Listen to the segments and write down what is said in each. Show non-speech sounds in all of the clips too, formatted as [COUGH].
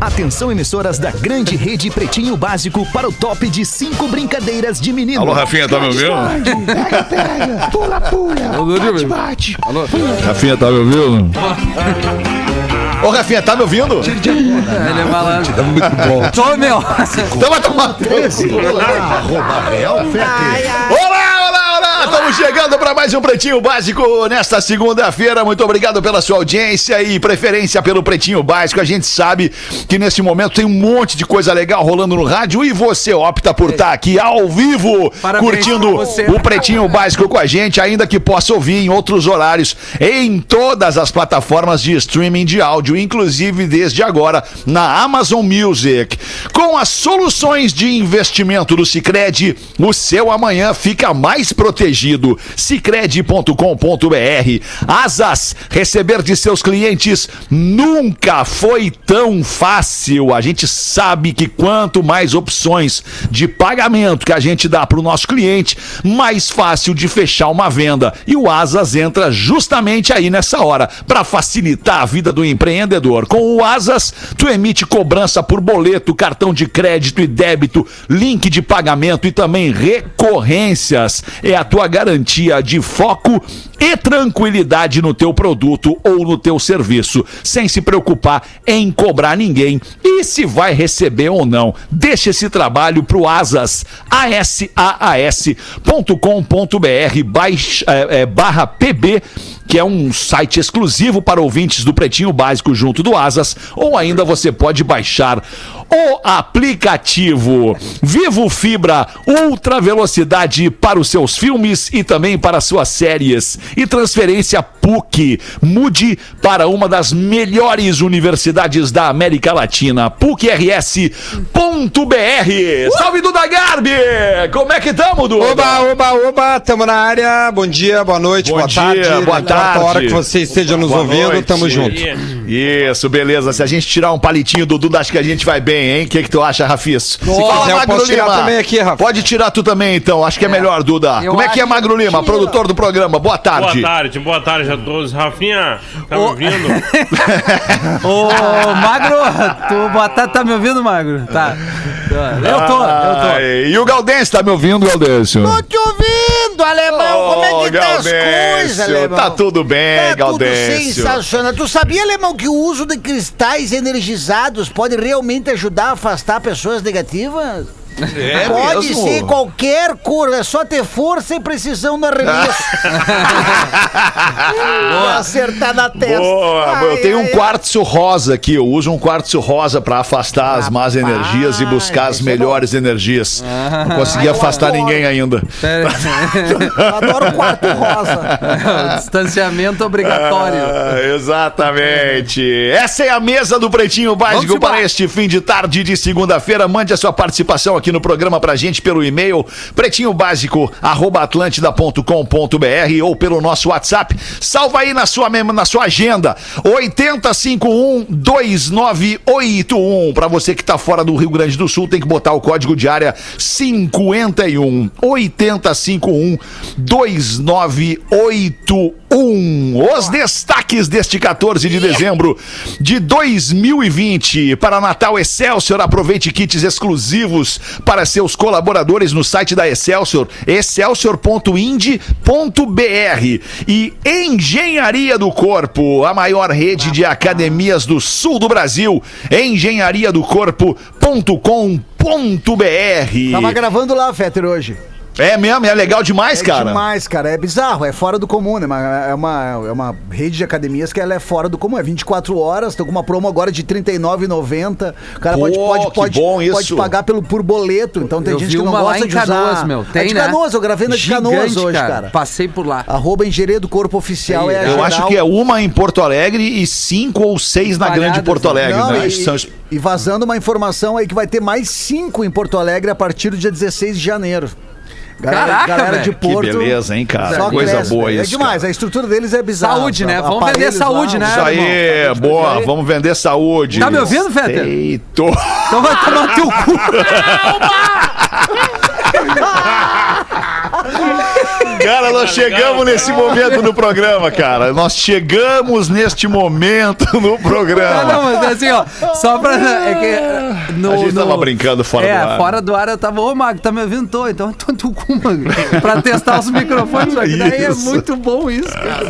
Atenção, emissoras da grande rede Pretinho Básico para o top de cinco brincadeiras de menino. Alô, Rafinha, tá me ouvindo? Pega, pega, pula, pula, bate, bate. Rafinha, tá me ouvindo? Ô, Rafinha, tá me ouvindo? Ele é malandro. Tá muito bom. Tô, meu. Então vai tomar. Olá, olá, olá! Estamos chegando para mais um Pretinho Básico nesta segunda-feira. Muito obrigado pela sua audiência e preferência pelo Pretinho Básico. A gente sabe que nesse momento tem um monte de coisa legal rolando no rádio e você opta por estar aqui ao vivo, Parabéns curtindo o Pretinho Básico com a gente, ainda que possa ouvir em outros horários, em todas as plataformas de streaming de áudio, inclusive desde agora na Amazon Music. Com as soluções de investimento do Sicredi, o seu amanhã fica mais protegido. Sicredi.com.br. Asas, receber de seus clientes nunca foi tão fácil. A gente sabe que quanto mais opções de pagamento que a gente dá para o nosso cliente, mais fácil de fechar uma venda. E o Asas entra justamente aí nessa hora para facilitar a vida do empreendedor. Com o Asas, tu emite cobrança por boleto, cartão de crédito e débito, link de pagamento e também recorrências. É a tua garantia de foco e tranquilidade no teu produto ou no teu serviço, sem se preocupar em cobrar ninguém e se vai receber ou não. Deixa esse trabalho pro Asas, asaas.com.br é, é, barra pb que é um site exclusivo para ouvintes do Pretinho Básico junto do Asas, ou ainda você pode baixar o aplicativo Vivo Fibra Ultra Velocidade para os seus filmes e também para suas séries e transferência PUC. Mude para uma das melhores universidades da América Latina, PUCRS.br. Salve Duda Garbi! Como é que tamo, Duda? Oba, oba, oba, tamo na área. Bom dia, boa noite, Bom boa dia, tarde. boa tarde. hora que você esteja nos Boa ouvindo, noite. tamo junto. Isso, beleza. Se a gente tirar um palitinho do Duda, acho que a gente vai bem, hein? O que, que tu acha, Rafis? quiser, eu posso tirar também aqui, Rafa. Pode tirar tu também, então. Acho que é, melhor, Duda. eu Como é que é, acho Magro Lima, produtor do programa? Boa tarde. Boa tarde, boa tarde a todos. Rafinha, tá me Ô. ouvindo? [LAUGHS] Ô, Magro, tu boa tarde, tá me ouvindo, Magro? Tá. Eu tô, eu tô. E o Galdêncio, tá me ouvindo, Galdêncio? Tô te ouvindo, alemão. Como é que tá as coisas, alemão? Tá tudo bem, Tá tudo Galdêncio. sensacional. Tu sabia, alemão, que o uso de cristais energizados pode realmente ajudar a afastar pessoas negativas? É pode mesmo? ser qualquer cor, é só ter força e precisão no arremesso. [LAUGHS] Boa. Acertar na testa. Boa, Ai, eu tenho um ai, quartzo rosa aqui. Eu uso um quartzo rosa pra afastar as más energias e buscar as é melhores energias. Não consegui Ai, afastar adoro. ninguém ainda. Pera [LAUGHS] Eu adoro o quarto rosa. [LAUGHS] Distanciamento obrigatório. Ah, exatamente. Essa é a mesa do Pretinho Básico para este fim de tarde de segunda-feira. Mande a sua participação aqui no programa pra gente pelo e-mail pretinhobásico@atlantida.com.br ou pelo nosso WhatsApp. Salva aí na sua na sua agenda 80512981. Pra você que tá fora do Rio Grande do Sul, tem que botar o código de área 51 8051 2981. Os destaques deste 14 de dezembro de 2020. Para Natal Excelsior, aproveite kits exclusivos para seus colaboradores no site da Excelsior, excelsior.ind.br. E Engenharia do Corpo, a maior rede de academias do sul do Brasil. engenhariadocorpo.com.br. Tava gravando lá, Fetter, hoje. É mesmo, é legal demais, É cara. demais, cara. É bizarro, é fora do comum, né? É uma, é uma rede de academias que ela é fora do comum. É 24 horas, tô com uma promo agora de R$ 39,90. O cara Pô, pode, pode, pode, bom isso. pode pagar pelo, por boleto. Então tem Eu gente que não gosta em de usar. Canoas, meu. A Tem, de né? Canoas, eu gravei na de Canoas Gigante, hoje, cara. Passei por lá. Arroba Engenheiro do Corpo Oficial é a Eu geral. acho que é uma em Porto Alegre e cinco ou seis na Espalhadas, grande Porto Alegre, Não, né? e, São- e vazando uma informação aí que vai ter mais cinco em Porto Alegre a partir do dia 16 de janeiro. Caraca, galera de velho. Que Porto. beleza, hein, cara? só Coisa cresce, boa velho. isso. É demais, a estrutura deles é bizarra. Saúde, né? Vamos vender saúde, lá, né? Isso aí, irmão? boa. Vamos vender saúde. Tá me ouvindo, Fetter? Então vai tomar no teu cu. [LAUGHS] Cara, nós chegamos nesse momento no programa, cara. Nós chegamos neste momento no programa. não, mas assim, ó, só pra. É que. No, A gente tava brincando fora é, do ar. fora do ar eu tava, ô Magro, tá me ouvindo? Tô, então tô tu cu, Magro. Pra testar os microfones, só que daí é muito bom isso, cara.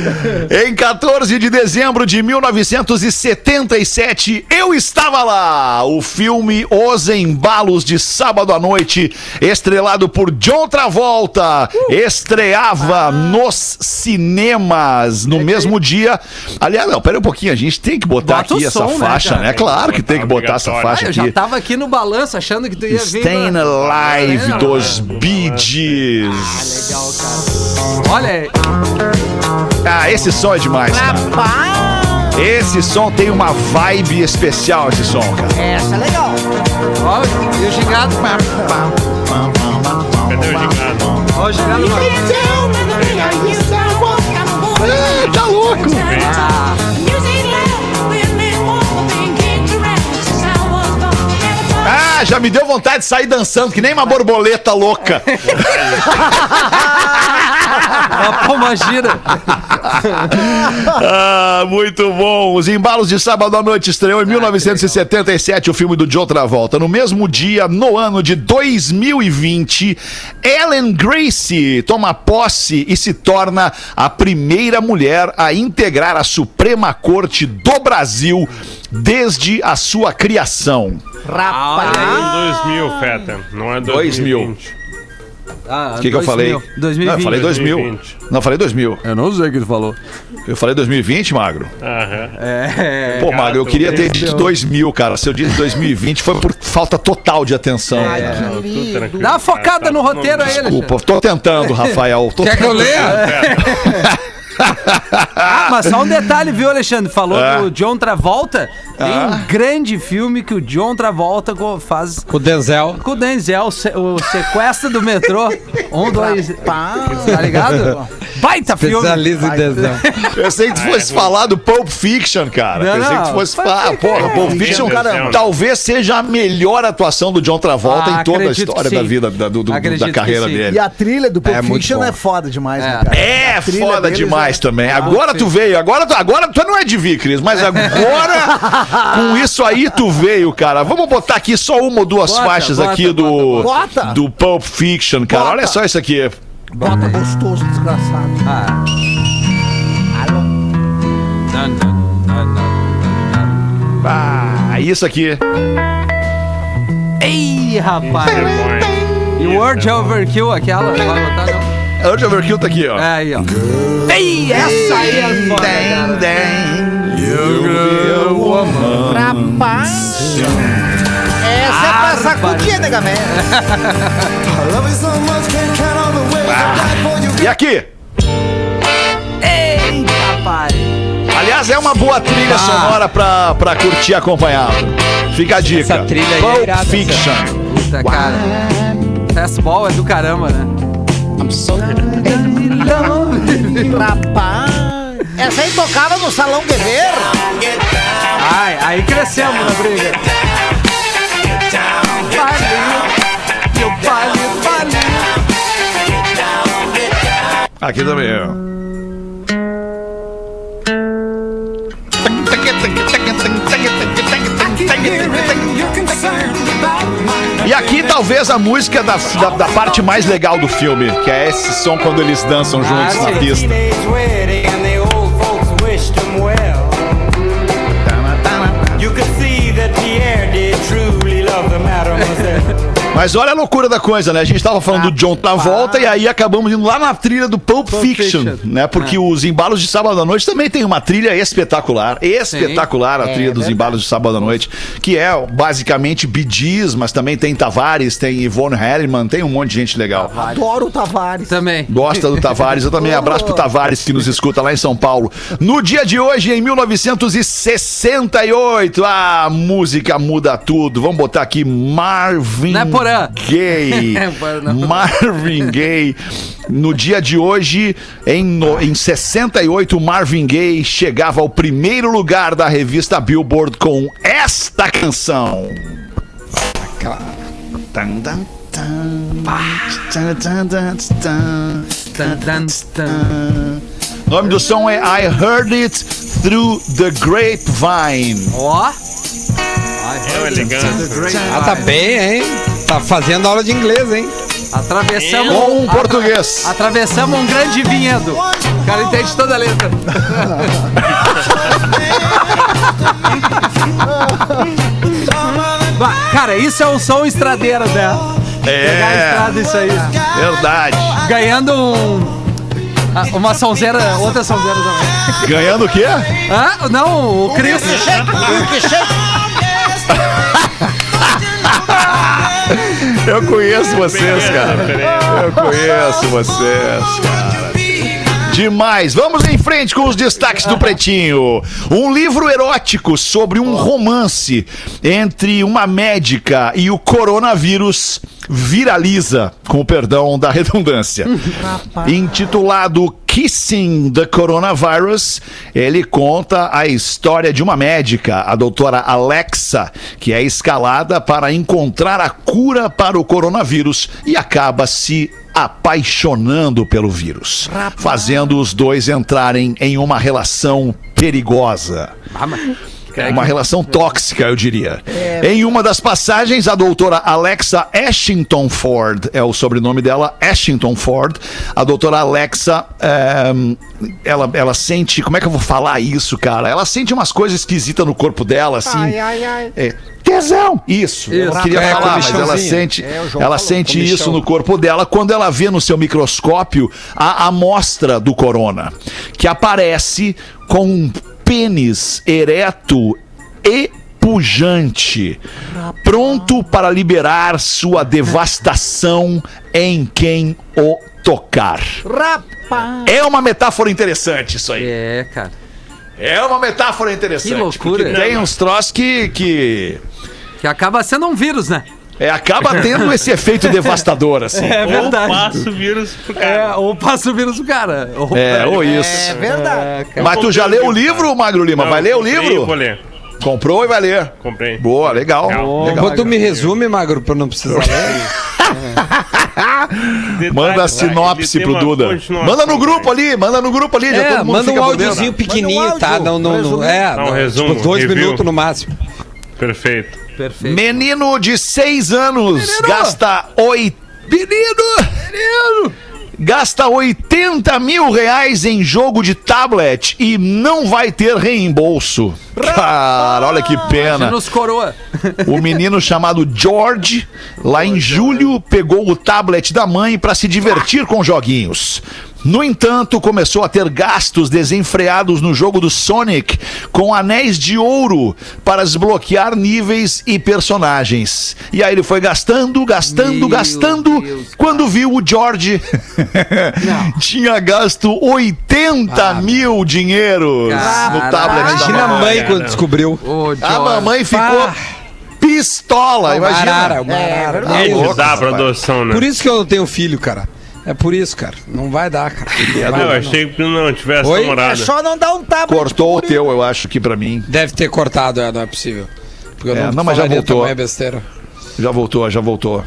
[LAUGHS] Em 14 de dezembro de 1977, eu estava lá. O filme Os Embalos de Sábado à Noite, estrelado por John Travolta, estreava nos cinemas no mesmo dia. Aliás, não, pera um pouquinho, a gente tem que botar Bota aqui essa som, né, faixa, cara? né? Claro que tem que botar essa faixa Ah, eu já aqui. tava aqui no balanço achando que tu ia vir. Stayin' pra- Alive É, dos Bee Gees. Legal, cara. Olha aí. Ah, esse som é demais, cara. Esse som tem uma vibe especial, esse som, cara. Essa é legal. Ó, e o gigado. Cadê o gigado? Ó, o gigado. Ah, tá louco. Ah, já me deu vontade de sair dançando, que nem uma borboleta louca. Uma palma gira. Ah, muito bom. Os embalos de sábado à noite estreou em 1977 o filme do Joe Travolta. No mesmo dia, no ano de 2020, Ellen Gracie toma posse e se torna a primeira mulher a integrar a Suprema Corte do Brasil desde a sua criação. Olha aí. Em 2000, Feta. Não é 2000. 2020. Ah, O que, que eu falei? 2020. Não, eu falei 2000. 2020. Não, eu falei 2000. Eu não sei o que ele falou. Eu falei 2020, Magro. Aham. É. Pô, Magro, eu queria ter dito é o- 2000, cara. Se eu disse 2020 foi por falta total de atenção. Não, cara. tudo tranquilo. Dá uma focada Tá no roteiro aí. Desculpa, tô tentando, Rafael. Tô Quer que eu tentando. leia? [LAUGHS] Ah, mas só um detalhe, viu, Alexandre? Falou Ah. do John Travolta. Tem Ah. um grande filme que o John Travolta faz Com o Denzel. com o Denzel, o sequestro do metrô. Um, dois. Tá ligado? Baita filme. Especialista em Denzel. Pensei que tu fosse falar do Pulp Fiction, cara. Não, Pensei que tu fosse falar. Porra, cara. Pulp Fiction, Deus cara, talvez seja a melhor atuação do John Travolta Ah, em toda a história da vida, da, do- do- da carreira sim. E dele. a trilha do Pulp É Fiction é foda demais, né, É. cara? É foda demais é- também. Ah, Agora sim. tu veio, agora tu, agora tu não é de vir, Cris, mas agora com isso aí tu veio, cara. Vamos botar aqui só uma ou duas Bota, faixas bota, aqui do bota. do Pulp Fiction, cara. Bota. Olha só isso aqui. Bota gostoso, desgraçado. Ah. Não, não, não, não, não. Ah, isso aqui. Ei, rapaz. É? E Word Overkill, aquela? Vai botar? Urge Overkill tá aqui, ó. É aí, ó. Ei, essa aí é foda, cara. Essa é pra sacudir, nega velha. [LAUGHS] E aqui? Eita, rapaz. Aliás, é uma boa trilha sonora pra, pra curtir acompanhado. Fica a dica. Essa trilha aí é Pulp irada, Fiction. Puta, cara. Fastball é do caramba, né? Rapaz. Essa aí tocava no Salão Guerreiro. Ai, aí crescemos na briga. Aqui também, ó. E aqui talvez a música da, da, da parte mais legal do filme, que é esse som quando eles dançam juntos Ah, na sim. pista. Mas olha a loucura da coisa, né? A gente tava falando do John Travolta e aí acabamos indo lá na trilha do Pulp, Pulp Fiction, Fiction. né? Porque os embalos de sábado à noite também tem uma trilha espetacular, espetacular a trilha dos embalos de sábado à noite, que é basicamente Gees, mas também tem Tavares, tem Yvonne Herriman, tem um monte de gente legal. Adoro o Tavares. Também. Gosta do Tavares, eu também [LAUGHS] abraço pro Tavares que nos escuta lá em São Paulo. No dia de hoje, em 1968, a música muda tudo. Vamos botar aqui Marvin Não é Porã. Gaye. [LAUGHS] Não. Marvin Gaye. No dia de hoje, em, no- em 68, Marvin Gaye chegava ao primeiro lugar da revista Billboard com esta canção. Tan, tan, Tan, tan, tan. O nome do som é I Heard It Through the Grapevine. Ó. É uma elegância. Ah, tá bem, hein? Tá fazendo aula de inglês, hein? Atravessamos. Com um português. Atravessamos um grande vinhedo. O cara entende toda a letra. [LAUGHS] Bah, cara, isso é um som estradeiro, né? Pegar a É, estrada, isso aí. verdade. Ganhando um. ah, Uma sonzeira, outra sonzeira também. Ganhando o quê? Ah, não, o Cris. [LAUGHS] Eu conheço vocês, cara. Eu conheço vocês, cara. Demais. Vamos em frente com os destaques do Pretinho. Um livro erótico sobre um romance entre uma médica e o coronavírus viraliza, com o perdão da redundância. Intitulado Kissing the Coronavirus, ele conta a história de uma médica, a doutora Alexa, que é escalada para encontrar a cura para o coronavírus e acaba se apaixonando pelo vírus, fazendo os dois entrarem em uma relação perigosa. Uma relação tóxica, eu diria. Em uma das passagens, a doutora Alexa Ashington Ford, é o sobrenome dela, Ashington Ford. A doutora Alexa, ehm, ela, ela sente. Como é que eu vou falar isso, cara? Ela sente umas coisas esquisitas no corpo dela, assim. É, tesão! Isso, Isso. queria É, falar, mas ela sente, É, ela falou, sente comichão. isso no corpo dela quando ela vê no seu microscópio a amostra do corona, que aparece com um pênis ereto e pujante, pronto para liberar sua devastação em quem o tocar. Rapaz. É uma metáfora interessante isso aí. É, cara. É uma metáfora interessante. Que loucura. porque Tem uns troços que, que Que acaba sendo um vírus, né? É, acaba tendo esse efeito devastador, assim. É Ou passa o vírus pro cara. É, ou passa o vírus do cara. Ou É, ou É isso. verdade. Mas tu já leu o livro, Magro Lima? Não, vai ler o livro? Vou ler. Comprou e vai ler. Comprei. Boa, legal. Legal. legal. Quando tu me resume, Magro, pra eu não precisar ler. Manda a sinopse pro Duda. Manda no grupo né? ali, manda no grupo ali, já É, todo mundo manda um áudiozinho pequenininho, Manda um tá? áudio, Não, não, não. resumo. É, Não, não, resumo, tipo, dois review. minutos no máximo. Perfeito. Perfeito. Menino de 6 anos gasta oito. Menino! Menino! Gasta 80 mil reais em jogo de tablet e não vai ter reembolso. Cara, olha que pena. Nos coroa. O menino chamado George, lá em julho, pegou o tablet da mãe para se divertir com joguinhos. No entanto, começou a ter gastos desenfreados no jogo do Sonic com anéis de ouro para desbloquear níveis e personagens. E aí ele foi gastando, gastando, Meu gastando. Deus, quando viu o George [LAUGHS] tinha gasto 80 mil dinheiros no Caraca. tablet da Imagina a mãe. cara. quando descobriu. Ô, A mamãe ficou pistola, imagina. Arara, uma É, né? Por isso que eu não tenho filho, cara. É por isso, cara. Não vai dar, cara. [LAUGHS] Não vai Não, eu não. achei que não tivesse Oi? É namorada. só não dar um tablet. Cortou o teu, eu acho, aqui pra mim. Deve ter cortado, é, não é possível. Porque eu É, não, não, mas já voltou. tamanha besteira. Já voltou, já voltou.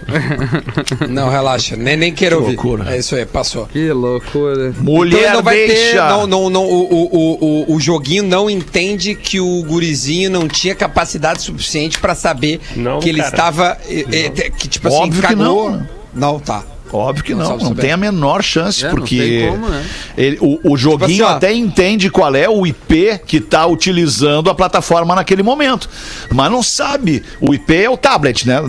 [LAUGHS] Não, relaxa. Nem, nem quero Que ouvir. loucura. É isso aí, passou. Que loucura. Mulher Então não vai ter. deixa. Não, não, não, o, o, o, o, joguinho não entende que o gurizinho não tinha capacidade suficiente pra saber Não, que ele cara. estava. eh, que tipo Óbvio assim, que cagou. não. Não, tá. Óbvio que Não não, não tem a menor chance, É, não porque tem como, né? ele- o, o joguinho Tipo assim, até entende qual é o IP que tá utilizando a plataforma naquele momento, mas não sabe. O IP é o tablet, né?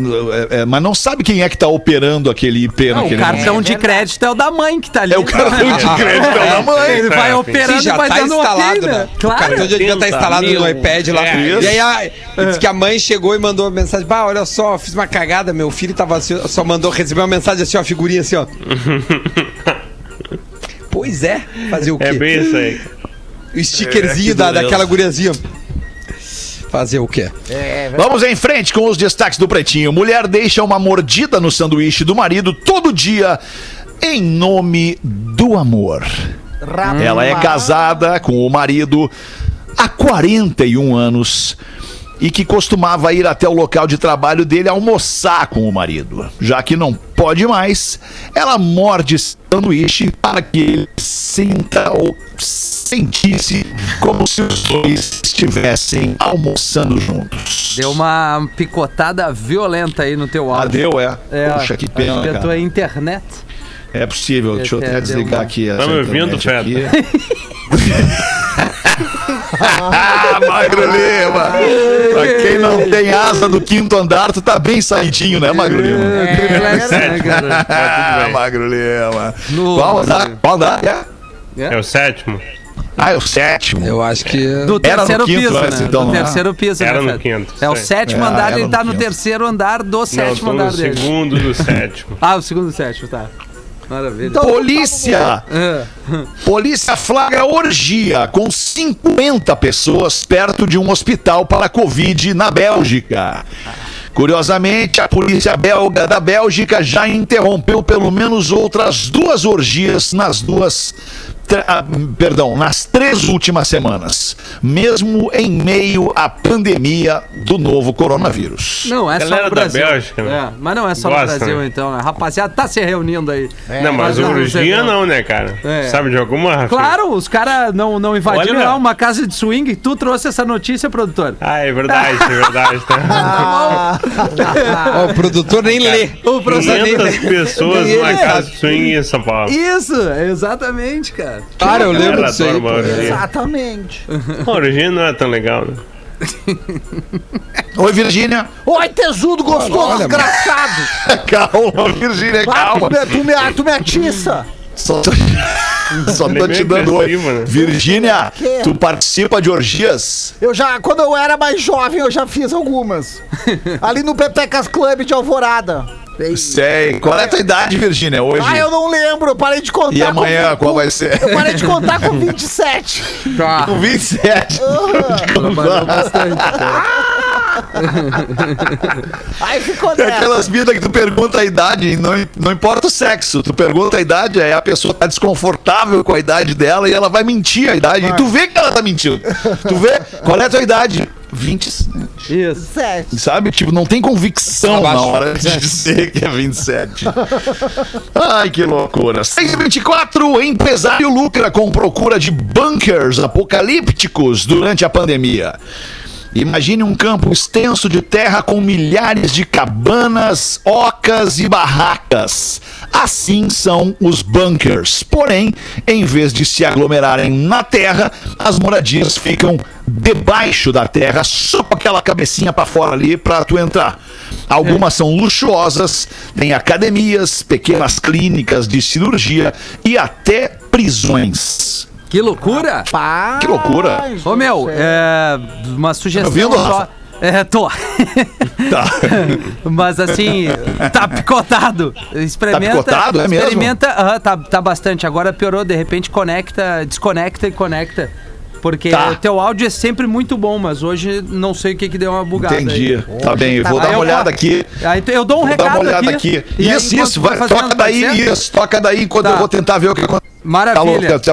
É, é, mas não sabe quem é que tá operando aquele IP Não, o naquele cartão momento. de crédito é o da mãe que tá ali. É o cartão de crédito é o da mãe. Ele vai É, operando Sim, já e vai tá dando instalado, ok, né? né? O cartão Claro. já devia estar 80 instalado no iPad lá. É, e aí a, diz que a mãe chegou e mandou uma mensagem: Bah, olha só, fiz uma cagada, meu filho tava assim, só mandou receber uma mensagem assim, ó, figurinha assim, ó. [LAUGHS] pois é, fazer o quê? É bem isso aí. O stickerzinho É, que da, daquela guriazinha. Fazer o quê? Vamos em frente com os destaques do Pretinho. Mulher deixa uma mordida no sanduíche do marido todo dia em nome do amor. Ela é casada com o marido há 41 anos e que costumava ir até o local de trabalho dele almoçar com o marido. Já que não pode mais, ela morde sanduíche para que ele sinta ou sentisse como se os dois estivessem almoçando juntos. Deu uma picotada violenta aí no teu Ah, áudio. deu, é? É, Poxa, que pena, acho que a tua cara. internet. É possível, deixa eu Até até deu desligar uma- aqui. Tá me ouvindo, ah, [LAUGHS] Magro Lima! Pra quem não tem asa do quinto andar, tu tá bem saidinho, né, Magro Lima? É, né? Ah. Magro Lima. No- Qual andar? Qual andar? É? É o sétimo. Ah, é o sétimo. Eu acho que. Do Era no terceiro quinto piso, antes, né? então, do não é? terceiro piso, Era né, no quinto, É o sétimo É, andar, ele no tá no quinto. terceiro andar do Não, sétimo tô no andar dele. segundo do sétimo. [LAUGHS] Ah, o segundo do sétimo, tá. Maravilha. Então, Polícia! É. [LAUGHS] Polícia flagra orgia com 50 pessoas perto de um hospital para Covid na Bélgica. Curiosamente, a polícia belga da Bélgica já interrompeu pelo menos outras duas orgias nas duas. Ah, Perdão, nas três últimas semanas, mesmo em meio à pandemia do novo coronavírus. Não, é só Galera no da Brasil. Bélgica, né? É, mas não é só Gosta, no Brasil, né? então, né? Rapaziada, tá se reunindo aí. não, mas mas não, orgia não. não, né, cara? É. Sabe de alguma? Claro, os caras não, não invadiram Olha. lá uma casa de swing. Tu trouxe essa notícia, produtor. Ah, é verdade, é verdade, tá? [LAUGHS] Ó, o produtor nem lê. O produtor nem 500 pessoas numa casa de swing em São Paulo. Isso, exatamente, cara. Cara, eu lembro disso aí. Exatamente. [LAUGHS] A orgia não é tão legal, né? [LAUGHS] Oi, Virgínia. Oi, tesudo gostoso, Olha, desgraçado. [LAUGHS] Calma, Virgínia, Ah, tu, calma. me, tu, me, tu me atiça. Só tô, só tô te dando oi. né? Virgínia, tu participa de orgias? Eu já, quando eu era mais jovem, eu já fiz algumas. Ali no Pepecas Club de Alvorada. Sei. Qual é a tua idade, Virgínia, hoje? Ah, eu não lembro, eu parei de contar. E amanhã, com, qual vai ser? Eu parei de contar com [LAUGHS] 27. Tá. Com 27. Trabalhou bastante, cara. [LAUGHS] Aí ficou É nessa. aquelas vidas que tu pergunta a idade, e não, não importa o sexo, tu pergunta a idade, aí a pessoa tá desconfortável com a idade dela e ela vai mentir a idade. E tu vê que ela tá mentindo. Tu vê qual é a tua idade? 27. Isso. 27. Sabe? Tipo, não tem convicção na hora de dizer que é 27. Ai, que loucura. 624, empresário lucra com procura de bunkers apocalípticos durante a pandemia. Imagine um campo extenso de terra com milhares de cabanas, ocas e barracas. Assim são os bunkers. Porém, em vez de se aglomerarem na terra, as moradias ficam debaixo da terra, só com aquela cabecinha para fora ali para tu entrar. Algumas são luxuosas, tem academias, pequenas clínicas de cirurgia e até prisões. Que loucura! Pá, Que loucura. Ô, meu, é, uma sugestão Tá ouvindo, só. É, tô. [LAUGHS] Tá. Mas assim, tá picotado. Experimenta. Tá picotado, é mesmo? Experimenta. aham, tá, tá bastante. Agora piorou, de repente conecta, desconecta e conecta. Porque Tá. o teu áudio é sempre muito bom, mas hoje não sei o que que deu uma bugada. aí. Entendi. Tá bem, eu vou Aí dar uma eu- olhada aqui. Aí eu dou um Vou dar recado uma olhada aqui. aí, Isso, isso. Vai, toca daí, isso. Toca daí enquanto Tá. eu vou tentar ver o que acontece. Maravilha. Tá,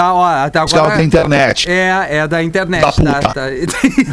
Tá, ó, até Sinal agora. da internet. É, é da internet, Da tá? puta.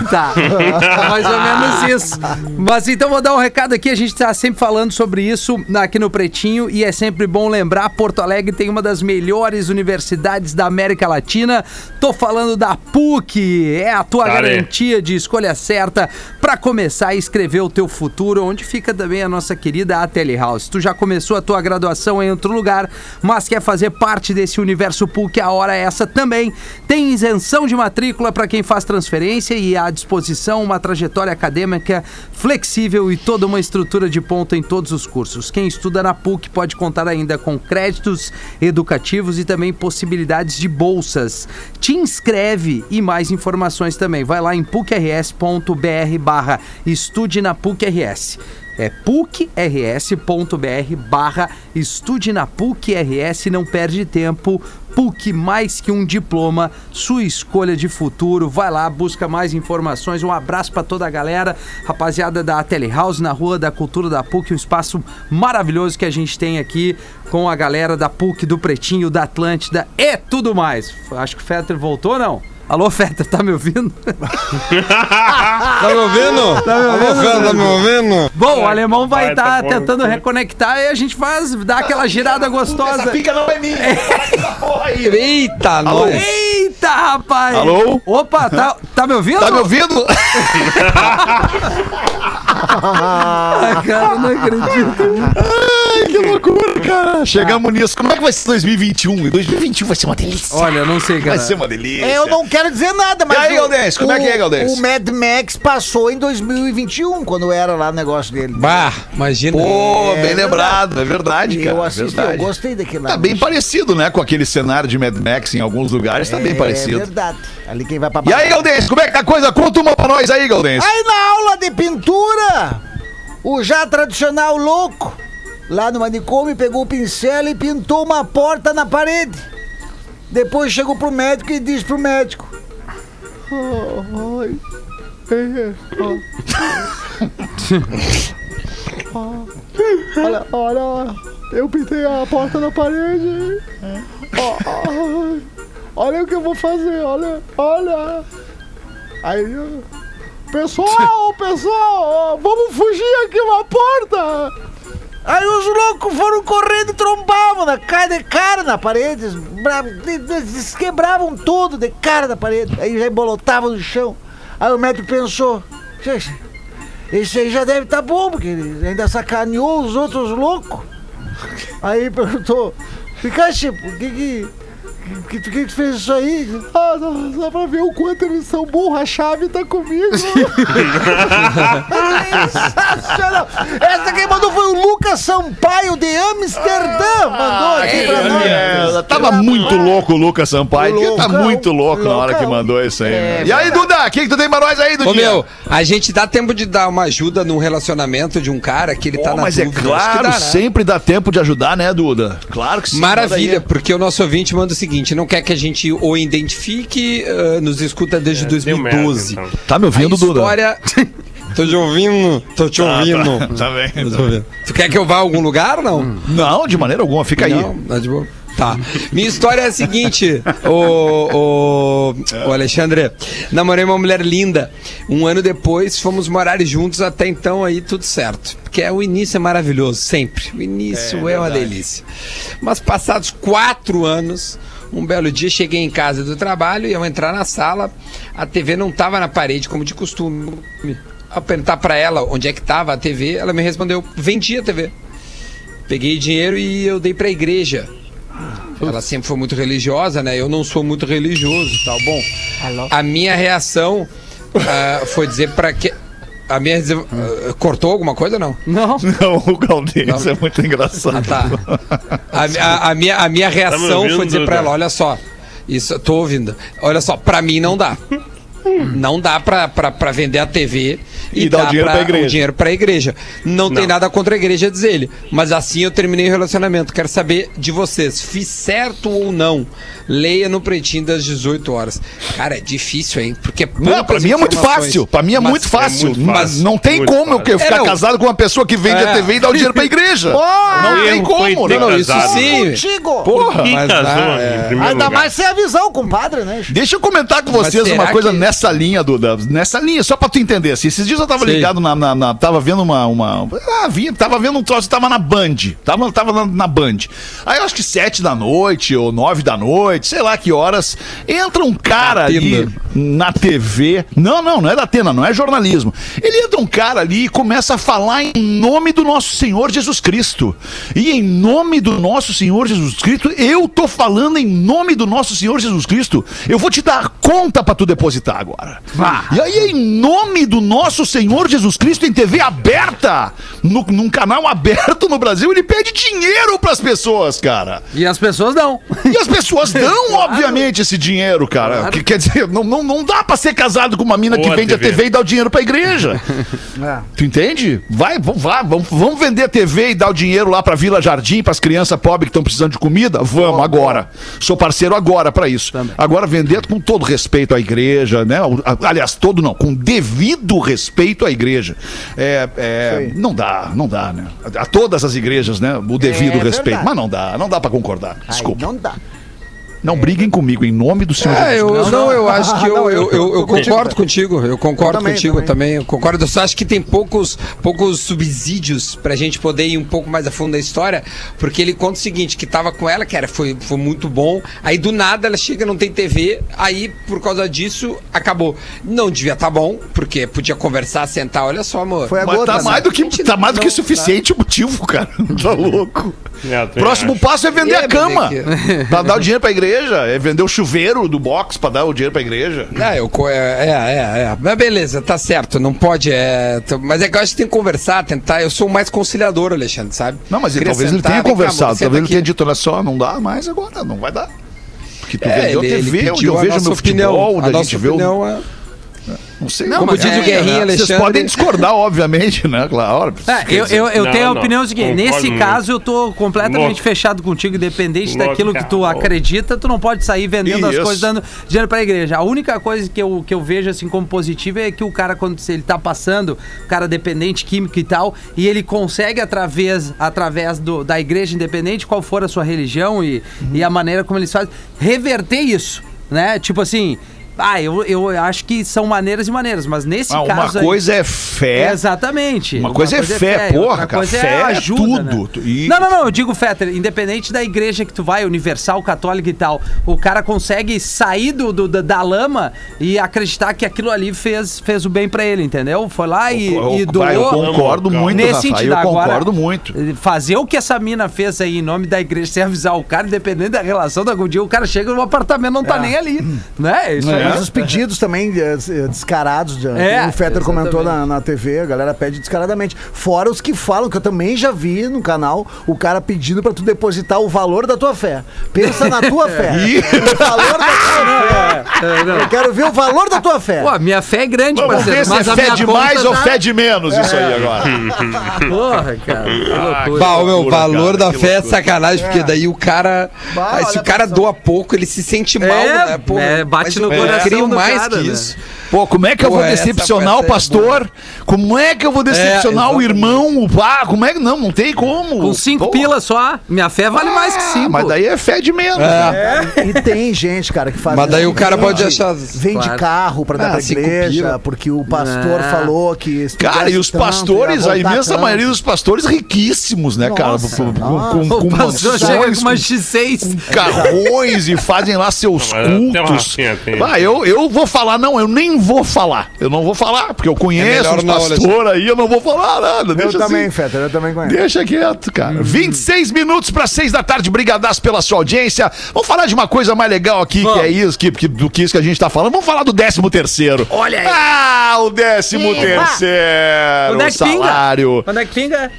Tá. [LAUGHS] tá. Mais ou menos isso. Mas então vou dar um recado aqui, a gente tá sempre falando sobre isso aqui no Pretinho e é sempre bom lembrar, Porto Alegre tem uma das melhores universidades da América Latina. Tô falando da PUC, é a tua Cara. garantia de escolha certa para começar a escrever o teu futuro, onde fica também a nossa querida Ateli House. Tu já começou a tua graduação em outro lugar, mas quer fazer parte desse universo PUC, a hora é essa também. Tem isenção de matrícula para quem faz transferência e à disposição uma trajetória acadêmica flexível e toda uma estrutura de ponta em todos os cursos. Quem estuda na PUC pode contar ainda com créditos educativos e também possibilidades de bolsas. Te inscreve e mais informações também. Vai lá em pucrs.br barra estude na PUC-RS. É pucrs.br barra estude na PUC-RS, não perde tempo. PUC mais que um diploma, sua escolha de futuro. Vai lá, busca mais informações. Um abraço para toda a galera, rapaziada da Telehouse na Rua da Cultura da PUC, um espaço maravilhoso que a gente tem aqui com a galera da PUC, do Pretinho, da Atlântida e tudo mais. Acho que o Fetter voltou, não? Alô, Fetter, [LAUGHS] tá me ouvindo? Tá me ouvindo? Tá me ouvindo? Tá me ouvindo? Bom, o alemão vai estar tá bom. tentando reconectar e a gente faz, dá aquela girada gostosa. Pica não é minha. Eita, nós. Eita, rapaz! Alô? Opa, tá, tá me ouvindo? Tá me ouvindo? [LAUGHS] [LAUGHS] Ah, cara, eu não acredito. [LAUGHS] Que loucura, cara. Chegamos nisso. Como é que vai ser 2021? 2021 vai ser uma delícia. Olha, eu não sei, cara. Vai ser uma delícia. Eu não quero dizer nada, mas. E aí, Galdense, como é que é, Galdense? O Mad Max passou em 2021, quando era lá o negócio dele. Bah, imagina. Pô, bem É lembrado. É verdade, cara. eu assisti, verdade. eu gostei daquilo lá. Tá bem parecido, né? Com aquele cenário de Mad Max em alguns lugares, tá bem É parecido. verdade. Ali quem vai pra E aí, Galdense, como é que tá a coisa? Conta uma pra nós aí, Galdense. Aí na aula de pintura, o já tradicional louco, lá no manicômio, pegou o pincel e pintou uma porta na parede. Depois chegou pro médico e disse pro médico. "Oh, ai, é, ó. Olha, olha, eu pintei a porta na parede. Ó, ó, olha o que eu vou fazer, olha, olha. Aí, pessoal, pessoal, vamos fugir aqui uma porta. Aí os loucos foram correndo e trombavam na cara de cara na parede, eles quebravam tudo de cara na parede, aí já embolotavam no chão. Aí o médico pensou, "Gente, esse aí já deve estar bom, porque ele ainda sacaneou os outros loucos. Aí perguntou, Ficaste, por que que... Que, que, que tu fez isso aí? Ah, só, só pra ver o quanto eles são burros, a chave tá comigo. [LAUGHS] Sensacional! Essa quem mandou foi o Lucas Sampaio de Amsterdã. Mandou aqui pra nós. É, tava muito louco o Lucas Sampaio. porque tá muito louco na hora que mandou isso aí. É, né? e aí, Duda, o que, que tu tem pra nós aí, Ô Dudinha? meu, a gente dá tempo de dar uma ajuda num relacionamento de um cara que ele tá Pô, na mas é dúvida. Acho claro, que dá, né? sempre dá tempo de ajudar, né, Duda? Claro que sim. Maravilha, porque o nosso ouvinte manda o seguinte: não quer que a gente o identifique, ah, nos escuta desde merda, 2012. então. Tá me ouvindo, a Duda? história. [LAUGHS] tô te ouvindo, tô te ouvindo. [LAUGHS] Tá bem. Tô te ouvindo. Tu quer que eu vá a algum lugar não? Não, de maneira alguma, fica aí. Não, tá de boa. Tá. Minha história é a seguinte, o, o, o Alexandre, namorei uma mulher linda. Um ano depois fomos morar juntos, até então aí tudo certo. Porque é, o início é maravilhoso, sempre. O início é, uma delícia. Mas passados quatro anos, um belo dia cheguei em casa do trabalho e ao entrar na sala, a TV não estava na parede como de costume. Ao perguntar pra ela onde é que estava a TV, ela me respondeu: vendi a TV. Peguei dinheiro e eu dei pra igreja. Ela sempre foi muito religiosa, né? Eu não sou muito religioso e tal. Bom, a minha reação ah, foi dizer pra que. A minha. ah, cortou alguma coisa não? Não. [LAUGHS] Não, o Galdense é muito engraçado. Ah, tá. A, a- a minha, a minha reação ouvindo, foi dizer pra ela: olha só, isso, tô ouvindo. Olha só, pra mim não dá. [LAUGHS] Não dá pra, pra, pra vender a TV e, E dar o dá dinheiro pra igreja. o dinheiro pra igreja. Não, tem Não. nada contra a igreja, diz ele. Mas assim eu terminei o relacionamento. Quero saber de vocês, fiz certo ou não? Leia no pretinho das 18 horas. Cara, é difícil, hein? Porque Não, pra poucas mim é muito fácil. Pra mim é muito fácil. muito mas não tem muito como eu fácil. ficar É, não. casado com uma pessoa que vende a É. TV e dá o dinheiro pra [LAUGHS] igreja. não tem como, né? Não, isso casado. sim. Contigo. Porra. Mas casou, dá, é. Ainda lugar. mais sem a visão, compadre, né? Deixa eu comentar com Mas vocês uma coisa que- nessa linha, Duda. Nessa linha, só pra tu entender. Assim, esses dias eu tava ligado na, na, na- Tava vendo uma. uma ah, vi, tava vendo um troço, tava na Band. Tava, tava na, na Band. Aí eu acho que sete da noite ou nove da noite, sei lá que horas. Entra um cara ali na TV. Não, não, não é da Atena, não é jornalismo. Ele entra um cara ali e começa a falar em nome do nosso Senhor Jesus Cristo. E em nome do nosso Senhor Jesus Cristo, eu tô falando em nome do nosso Senhor Jesus Cristo. Eu vou te dar conta pra tu depositar agora. E aí, em nome do nosso Senhor Jesus Cristo, em TV aberta, no, num canal aberto no Brasil, ele pede dinheiro pras pessoas, cara. E as pessoas não. E as pessoas dão, [LAUGHS] obviamente, esse dinheiro, cara. Que, quer dizer, não, não, não dá pra ser casado com uma mina que Boa vende a TV. TV e dá o dinheiro pra igreja. [LAUGHS] É. Tu entende? Vai, vamos, vá, vamos, vamos vender a TV e dar o dinheiro lá pra Vila Jardim, pras crianças pobres que estão precisando de comida? Vamos, agora. Sou parceiro agora pra isso. Agora vender com todo respeito à igreja, né? Aliás, todo não, com devido respeito à igreja. É, é, não dá, não dá, né? A todas as igrejas, né? O devido É respeito. verdade. Mas não dá, não dá pra concordar. Desculpa. não dá. Não briguem comigo, em nome do Senhor É, eu, Jesus. não, eu acho que eu, Não, eu, eu- eu, eu concordo contigo. Eu concordo Eu também, contigo também. também. Eu concordo. Eu só acho que tem poucos, poucos subsídios pra gente poder ir um pouco mais a fundo da história. Porque ele conta o seguinte: que tava com ela, cara, foi, foi muito bom. Aí do nada ela chega, não tem TV. Aí, por causa disso, acabou. Não devia tá bom, porque podia conversar, sentar. Olha só, amor. Foi a Mas gota, tá né? mais do que, tá mais do que não- suficiente o motivo, cara. [LAUGHS] Tá louco. É, Próximo acho. passo é vender É, a cama. [LAUGHS] Pra dar o dinheiro pra igreja. É vender o chuveiro do box pra dar o dinheiro pra igreja. É, eu, é, é, é. Mas beleza, tá certo, não pode. É, mas é que eu acho que tem que conversar, tentar. Eu sou o mais conciliador, Alexandre, sabe? Não, mas ele, talvez ele sentar, tenha cá, amor, conversado. Talvez ele tenha dito, olha só, não dá mais agora, não vai dar. Porque tu É, vendeu ele- a ele TV, onde pediu eu vejo meu futebol, opinião, onde a a nossa gente vê o... opinião é- Não sei. Não, Como mas diz é, o Guerrinha, Vocês Alexandre. podem discordar, obviamente, né? Claro. É, eu, eu, eu Não, tenho a não. opinião seguinte, Concordo nesse caso eu tô completamente Louco. fechado contigo, independente Louco, daquilo que tu acredita, tu não pode sair vendendo as Isso. coisas, dando dinheiro pra igreja. A única coisa que eu, que eu vejo assim como positiva é que o cara, quando ele tá passando, o cara dependente, químico e tal, e ele consegue através, através do, da igreja independente, qual for a sua religião e, e a maneira como eles fazem, reverter isso, né? Tipo assim... Ah, eu, eu acho que são maneiras e maneiras, mas nesse Ah, uma caso aí- coisa é fé. Exatamente. Uma coisa é fé, e porra, cara, coisa fé é tudo. né? E- Não, não, não, eu digo, Fetter, independente da igreja que tu vai, universal, católica e tal, o cara consegue sair do, do- da, da lama e acreditar que aquilo ali fez, fez o bem pra ele, entendeu? Foi lá e, Eu- e eu- doou. eu concordo muito, Nesse Rafa. sentido, Eu agora, concordo muito. Fazer o que essa mina fez aí em nome da igreja, sem avisar o cara, independente da relação da dia, o cara chega no apartamento não tá nem ali, né? Isso aí. Mas os pedidos também eh, descarados, de, É, como o Fetter comentou na, na TV, a galera pede descaradamente. Fora os que falam, que eu também já vi no canal, o cara pedindo pra tu depositar o valor da tua fé. Pensa na tua [LAUGHS] fé. O valor da tua [LAUGHS] É, não. fé. Eu quero ver o valor da tua fé. Pô, minha fé é grande, Vamos parceiro, ver se mas é fé de mais ou tá- fé de menos isso aí agora. [LAUGHS] Porra, cara. que loucura. Bah, o meu loucura, valor cara, da fé é loucura. sacanagem, porque daí o cara. Bah, aí, se o cara doa pouco, ele se sente mal, É, né? Pô, é, bate no coração creio do mais cara, que né? isso. Pô, como é que eu Pô, vou decepcionar essa o pastor? Como é que eu vou decepcionar o exatamente. irmão? O pá? Como é que não? Não tem como. Com cinco Pô. pilas só, minha fé vale mais que cinco. Ah, Mas daí é fé de menos. É. E tem gente, cara, que faz. Mas daí o cara vende- pode achar- Vende Claro. carro pra dar Ah, pra cinco igreja, porque o pastor Ah. falou que. Cara, e os tanto, pastores, a imensa tanto. maioria dos pastores riquíssimos, né, cara? Nossa, Com, com, nossa. com, O com pastor chega com uma com X6. carrões e fazem lá seus cultos. tem. Ah, eu, eu vou falar, não, eu nem vou falar. Eu não vou falar, porque eu conheço melhor os não, pastores aí, eu não vou falar nada. Eu Deixa também, assim. Fetter, eu também conheço. Deixa quieto, cara. 26 minutos para 6 da tarde. Brigadaço pela sua audiência. Vamos falar de uma coisa mais legal aqui, que é isso, que, que- do que isso que a gente tá falando. Vamos falar do 13 terceiro. Olha aí. Ah, o 13 terceiro. É o pinga? salário. Quando é que pinga?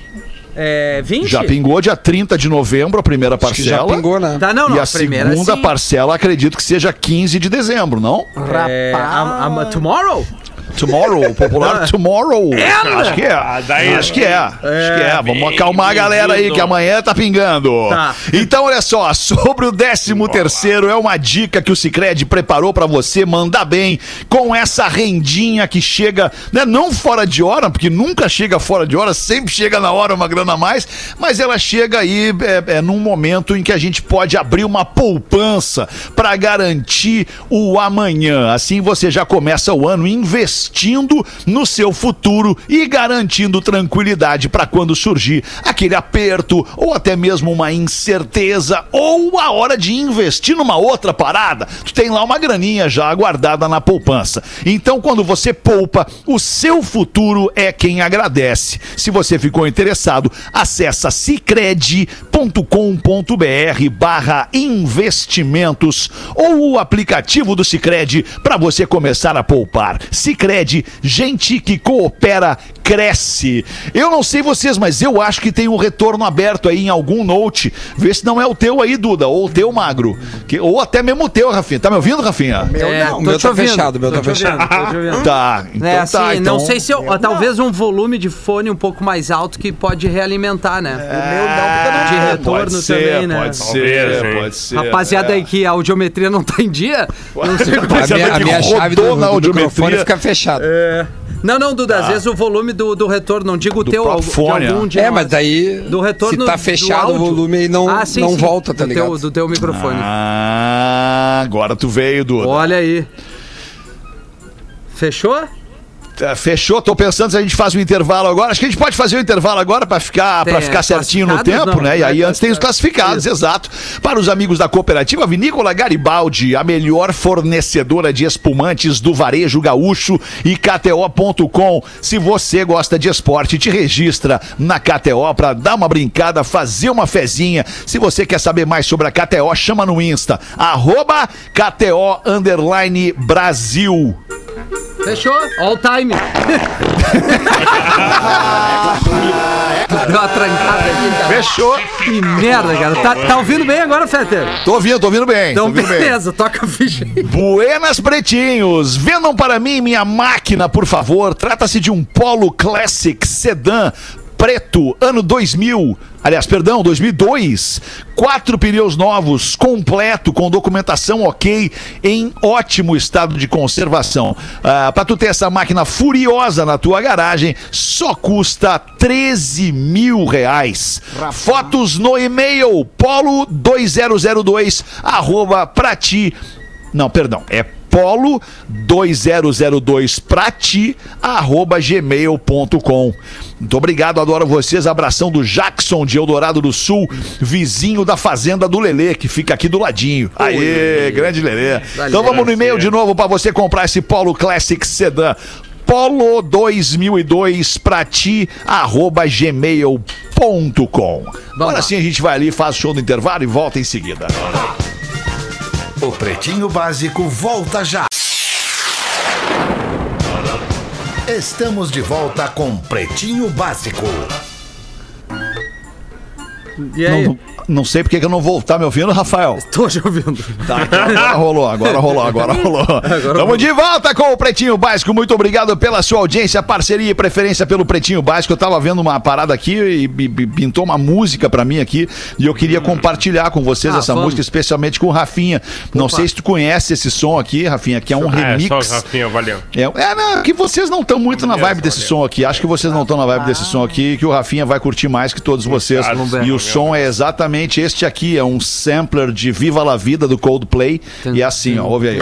É 20? Já pingou dia 30 de novembro a primeira Acho que já parcela. pingou, né? Tá, não, não. e a primeira segunda sim. parcela acredito que seja 15 de dezembro, não? É, a, a, tomorrow? Tomorrow, popular [LAUGHS] Tomorrow. Acho que é. Ah, daí- Acho que é. Acho que é. Vamos acalmar a galera aí, que amanhã tá pingando. Tá. Então, olha só, sobre o 13 terceiro, é uma dica que o Cicred preparou pra você mandar bem com essa rendinha que chega, né, não fora de hora, porque nunca chega fora de hora, sempre chega na hora uma grana a mais, mas ela chega aí é, é, num momento em que a gente pode abrir uma poupança pra garantir o amanhã. Assim você já começa o ano investindo no seu futuro e garantindo tranquilidade para quando surgir aquele aperto ou até mesmo uma incerteza ou a hora de investir numa outra parada. Tu tem lá uma graninha já guardada na poupança. Então, quando você poupa, o seu futuro é quem agradece. Se você ficou interessado, acessa cicred.com.br barra investimentos ou o aplicativo do Cicred para você começar a poupar. Cicred, gente que coopera, cresce. Eu não sei vocês, mas eu acho que tem um retorno aberto aí em algum note. Vê se não é o teu aí, Duda, ou o teu magro. Que, ou até mesmo o teu, Rafinha. Tá me ouvindo, Rafinha? É, não, o tô meu te tá ouvindo, fechado, meu tô tá te ouvindo, tô te ouvindo. Tá, então É, assim, tá. Então... não sei se eu, talvez um volume de fone um pouco mais alto que pode realimentar, né? O meu não, porque não De retorno Pode ser, também, né? pode Talvez, ser, hein? pode ser. Rapaziada é. aí que a audiometria não tá em dia, [LAUGHS] não sei A Rapaziada minha, a que minha chave do, do audiometria. microfone fica fechada. Não, não, Duda, Tá. às vezes o volume do, do retorno, não digo o Do teu, próprio de fone, algum né? de É, nós. mas daí do retorno se tá do fechado o volume aí não, Ah, sim, não sim, volta, tá do ligado? Teu, do teu microfone. Ah, agora tu veio, Duda. Olha aí. Fechou? Tá, Fechou, tô pensando se a gente faz um intervalo agora. Acho que a gente pode fazer o intervalo agora pra ficar, Tem, pra ficar é, certinho no tempo, não, né? E aí é, antes tem os classificados, exato. Para os amigos da cooperativa Vinícola Garibaldi, a melhor fornecedora de espumantes do varejo gaúcho e KTO.com. Se você gosta de esporte, te registra na KTO pra dar uma brincada, fazer uma fezinha. Se você quer saber mais sobre a KTO, chama no Insta, arroba KTO underline Brasil. Fechou? All time. Deu uma trancada aqui, cara. Fechou. Que merda, cara. Tá, tá ouvindo bem agora, Fetter? Tô ouvindo, tô ouvindo bem. Então, tô ouvindo bem. beleza, toca a ficha aí. Buenas Pretinhos, vendam para mim minha máquina, por favor. Trata-se de um Polo Classic Sedan preto, ano 2000. Aliás, perdão, 2002. Quatro pneus novos, completo, com documentação ok, em ótimo estado de conservação. Ah, para tu ter essa máquina furiosa na tua garagem, só custa 13 mil reais. Fotos no e-mail polo2002 arroba pra ti não, perdão. É polo 2002 pra ti, arroba gmail.com. Muito obrigado, adoro vocês. Abração do Jackson de Eldorado do Sul, vizinho da fazenda do Lelê, que fica aqui do ladinho. Aê, grande Lelê. Então vamos no e-mail de novo para você comprar esse Polo Classic Sedan. Polo 2002 pra ti, arroba gmail.com. Agora sim a gente vai ali, faz o show do intervalo e volta em seguida. O Pretinho Básico volta já. Estamos de volta com Pretinho Básico. E aí? Não, não sei porque que eu não vou. Tá me ouvindo, Rafael? Tô te ouvindo. Tá, então agora rolou, agora rolou, agora rolou. [LAUGHS] Tamo de volta com o Pretinho Básico. Muito obrigado pela sua audiência, parceria e preferência pelo Pretinho Básico. Eu tava vendo uma parada aqui e, e- e pintou uma música pra mim aqui e eu queria compartilhar com vocês Ah, essa vamos. música, especialmente com o Rafinha. Não sei se tu conhece esse som aqui, Rafinha, que é um É, remix. só o Rafinha, valeu. É, é não, que vocês não estão muito na vibe desse valeu. som aqui. Acho que vocês não estão na vibe desse som aqui, que o Rafinha vai curtir mais que todos vocês. Ver. E o som é exatamente este aqui, é um sampler de Viva La Vida do Coldplay. E é assim, ó, ouve aí.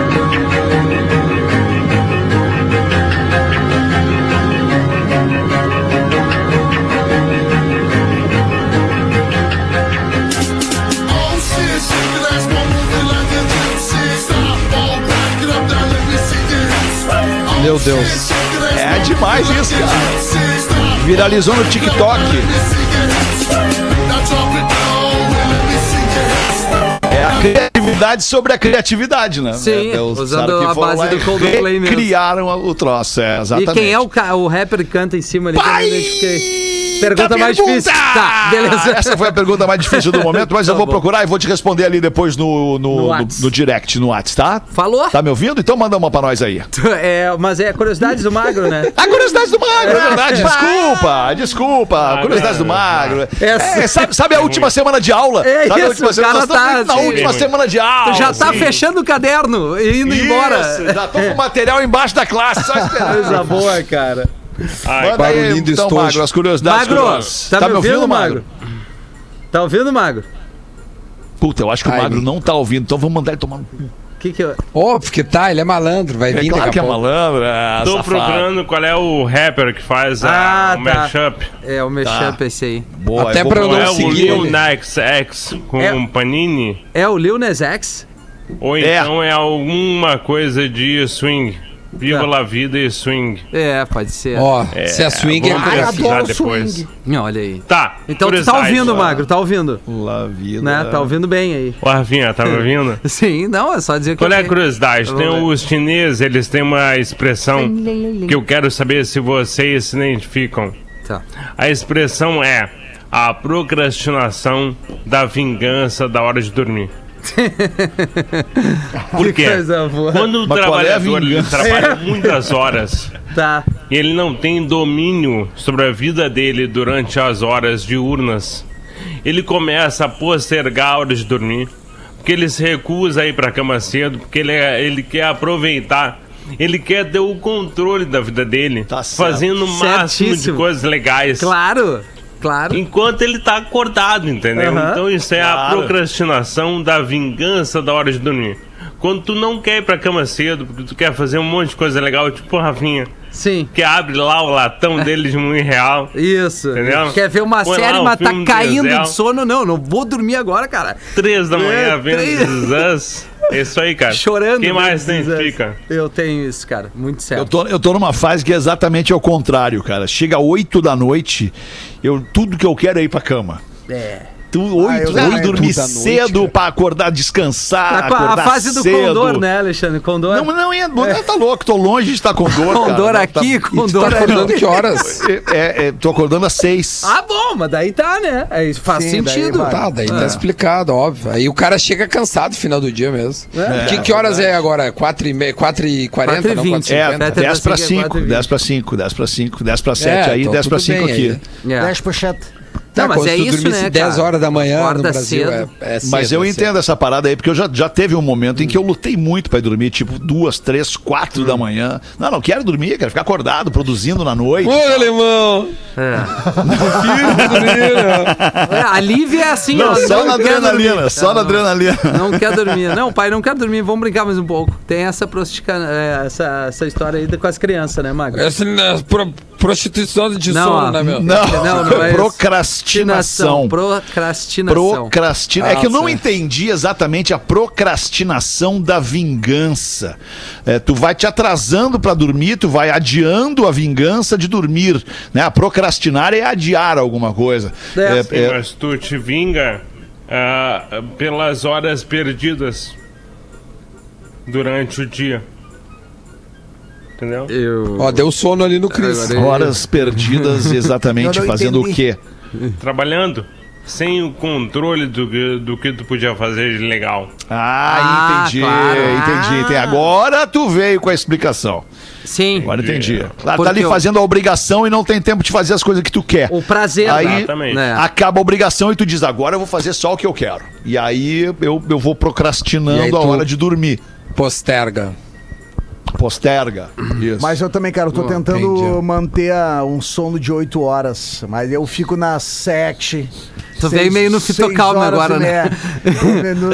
Meu Deus. É demais isso, cara. Viralizou no TikTok. Criatividade sobre a criatividade, né? Sim, É, os usando a base do e Coldplay mesmo. Criaram o troço, é, E exatamente. quem é o, o rapper que canta em cima ali? que eu Pai! identifiquei. Pergunta mais difícil. Tá, beleza. Essa foi a pergunta mais difícil do momento, mas Tá eu vou bom. procurar e vou te responder ali depois no, no, No no, Whats. no direct, no WhatsApp, tá? Falou? Tá me ouvindo? Então manda uma pra nós aí. [LAUGHS] É, mas é curiosidades do magro, né? A curiosidade do magro, é verdade. Desculpa, desculpa. Curiosidade do magro. Essa- É, sabe, sabe a última semana de aula? É sabe a isso, última o semana? cara Nós estamos tá, na sim. última semana de aula. Tu já tá sim. fechando o caderno e indo embora. Isso, já tô com o material embaixo da classe, só esperando. Coisa boa, cara. Ai, Manda aí, barulhinho do então, estojo. Magro, as curiosidades. Magro, curiosas. tá, me ouvindo, Magro? Tá ouvindo, Magro? Puta, eu acho que o Ai, Magro me- não tá ouvindo, então vamos mandar ele tomar no cu. Que que eu... Óbvio que tá, ele é malandro, vai É vir claro daqui que é malandro, é Tô safado. procurando qual é o rapper que faz Ah, a, o tá. mashup. É, o mashup esse aí. Boa, Até vou pra eu Não é o seguir Lil ele. Nas X com É. um Panini? É o Lil Nas X? Ou É. então é alguma coisa de swing. Viva Tá. la vida e swing. É, pode ser. Ó, se é swing é coisa pesquisar depois. Olha aí. Tá. Então tu tá ouvindo, Magro, tá ouvindo. La vida. Né? Tá ouvindo bem aí. Ô, Rafinha, tá me [LAUGHS] ouvindo? Sim, não, é só dizer que Qual é a curiosidade? Tem os chineses, eles têm uma expressão que eu quero saber se vocês se identificam. Tá. A expressão é a procrastinação da vingança da hora de dormir. [LAUGHS] Por quê? Coisa boa. Quando o Mas é trabalhador ele vingança? trabalha [LAUGHS] muitas horas Tá. e ele não tem domínio sobre a vida dele durante as horas diurnas, ele começa a postergar a hora de dormir, porque ele se recusa a ir para a cama cedo, porque ele, é- ele quer aproveitar Ele quer ter o controle da vida dele, Tá fazendo o máximo de Certíssimo. coisas legais. Claro, claro. Enquanto ele tá acordado, entendeu? Aham. Então isso é a Claro. procrastinação da vingança da hora de dormir. Quando tu não quer ir pra cama cedo, porque tu quer fazer um monte de coisa legal, tipo Rafinha, Sim. que abre lá o latão dele de muito real. Isso. Entendeu? Quer ver uma Põe série, mas tá caindo Denzel. de sono? Não, não vou dormir agora, cara. Três da manhã É, vendo três. [LAUGHS] É isso aí, cara. Chorando. Quem mais tem? Fica. Eu tenho isso, cara. Muito sério. Eu tô, eu tô numa fase que é exatamente ao contrário, cara. Chega 8 da noite, eu, tudo que eu quero é ir pra cama. É. Tu, oito, eu também. oito, dormir da noite, cedo pra acordar, descansar, Tá com a, a acordar fase do cedo. condor, né, Alexandre? Condor. Não, não, é, não tá louco, tô longe de estar com dor, cara. condor Não, aqui, tá- condor Tá acordando que horas? É, é, é, tô acordando às seis. Ah, bom, mas daí tá, né? É, faz Sim, daí sentido. vai. Tá, daí É. tá explicado, óbvio. Aí o cara chega cansado no final do dia mesmo. que, que horas é agora? 4 e, me... 4 e 40, Quatro e não? vinte. 4 e É, 50? Até 10 pra assim que é 5, quatro e 10 pra 5, 10 pra 5, 10 pra 7 É, aí, então 10 pra tudo 5 bem aqui. aí. É. 10 por 7. Não, Tá, mas quando é tu isso, dormisse né, 10 cara? horas da manhã Acorda no Brasil, cedo. é, é cedo, Mas eu é entendo essa parada aí, porque eu já, já teve um momento em que eu lutei muito pra ir dormir, tipo duas, três, quatro da manhã. Não, não quero dormir, quero ficar acordado, produzindo na noite. Ô, alemão! É, a Lívia é assim, Não, ó, só na quer adrenalina, dormir. só na Não, adrenalina. Não quer dormir. Não, pai, não quer dormir. Vamos brincar mais um pouco. Tem essa, prostica... é, essa, essa história aí com as crianças, né, Mago? Essa é pro- prostituição de Não, sono, ó. né, meu? Não, Não, não é [LAUGHS] isso. Procrastinação. Procrastinação. Procrastina. é que eu não entendi exatamente a procrastinação da vingança. É, tu vai te atrasando pra dormir, tu vai adiando a vingança de dormir. Né? A procrastinar é adiar alguma coisa. É, É, é, mas tu te vinga ah, pelas horas perdidas durante o dia. Entendeu? Eu... Ó, deu sono ali no Cris. Horas perdidas [LAUGHS] exatamente fazendo o entendi. quê? [LAUGHS] Trabalhando sem o controle do, que- do que tu podia fazer de legal. Ah, Ah, entendi, claro. entendi, Ah. entendi. Agora tu veio com a explicação. Sim. Agora entendi. Claro, tá ali eu- fazendo a obrigação e não tem tempo de fazer as coisas que tu quer. O prazer. Aí Exatamente. né? acaba a obrigação e tu diz, agora eu vou fazer só o que eu quero. E aí eu, eu vou procrastinando aí a hora de dormir. Posterga. Posterga. Isso. Mas eu também, cara, eu tô tentando entendi. manter a- um sono de 8 horas. Mas eu fico nas 7. Tu veio meio no fitocalme agora, né?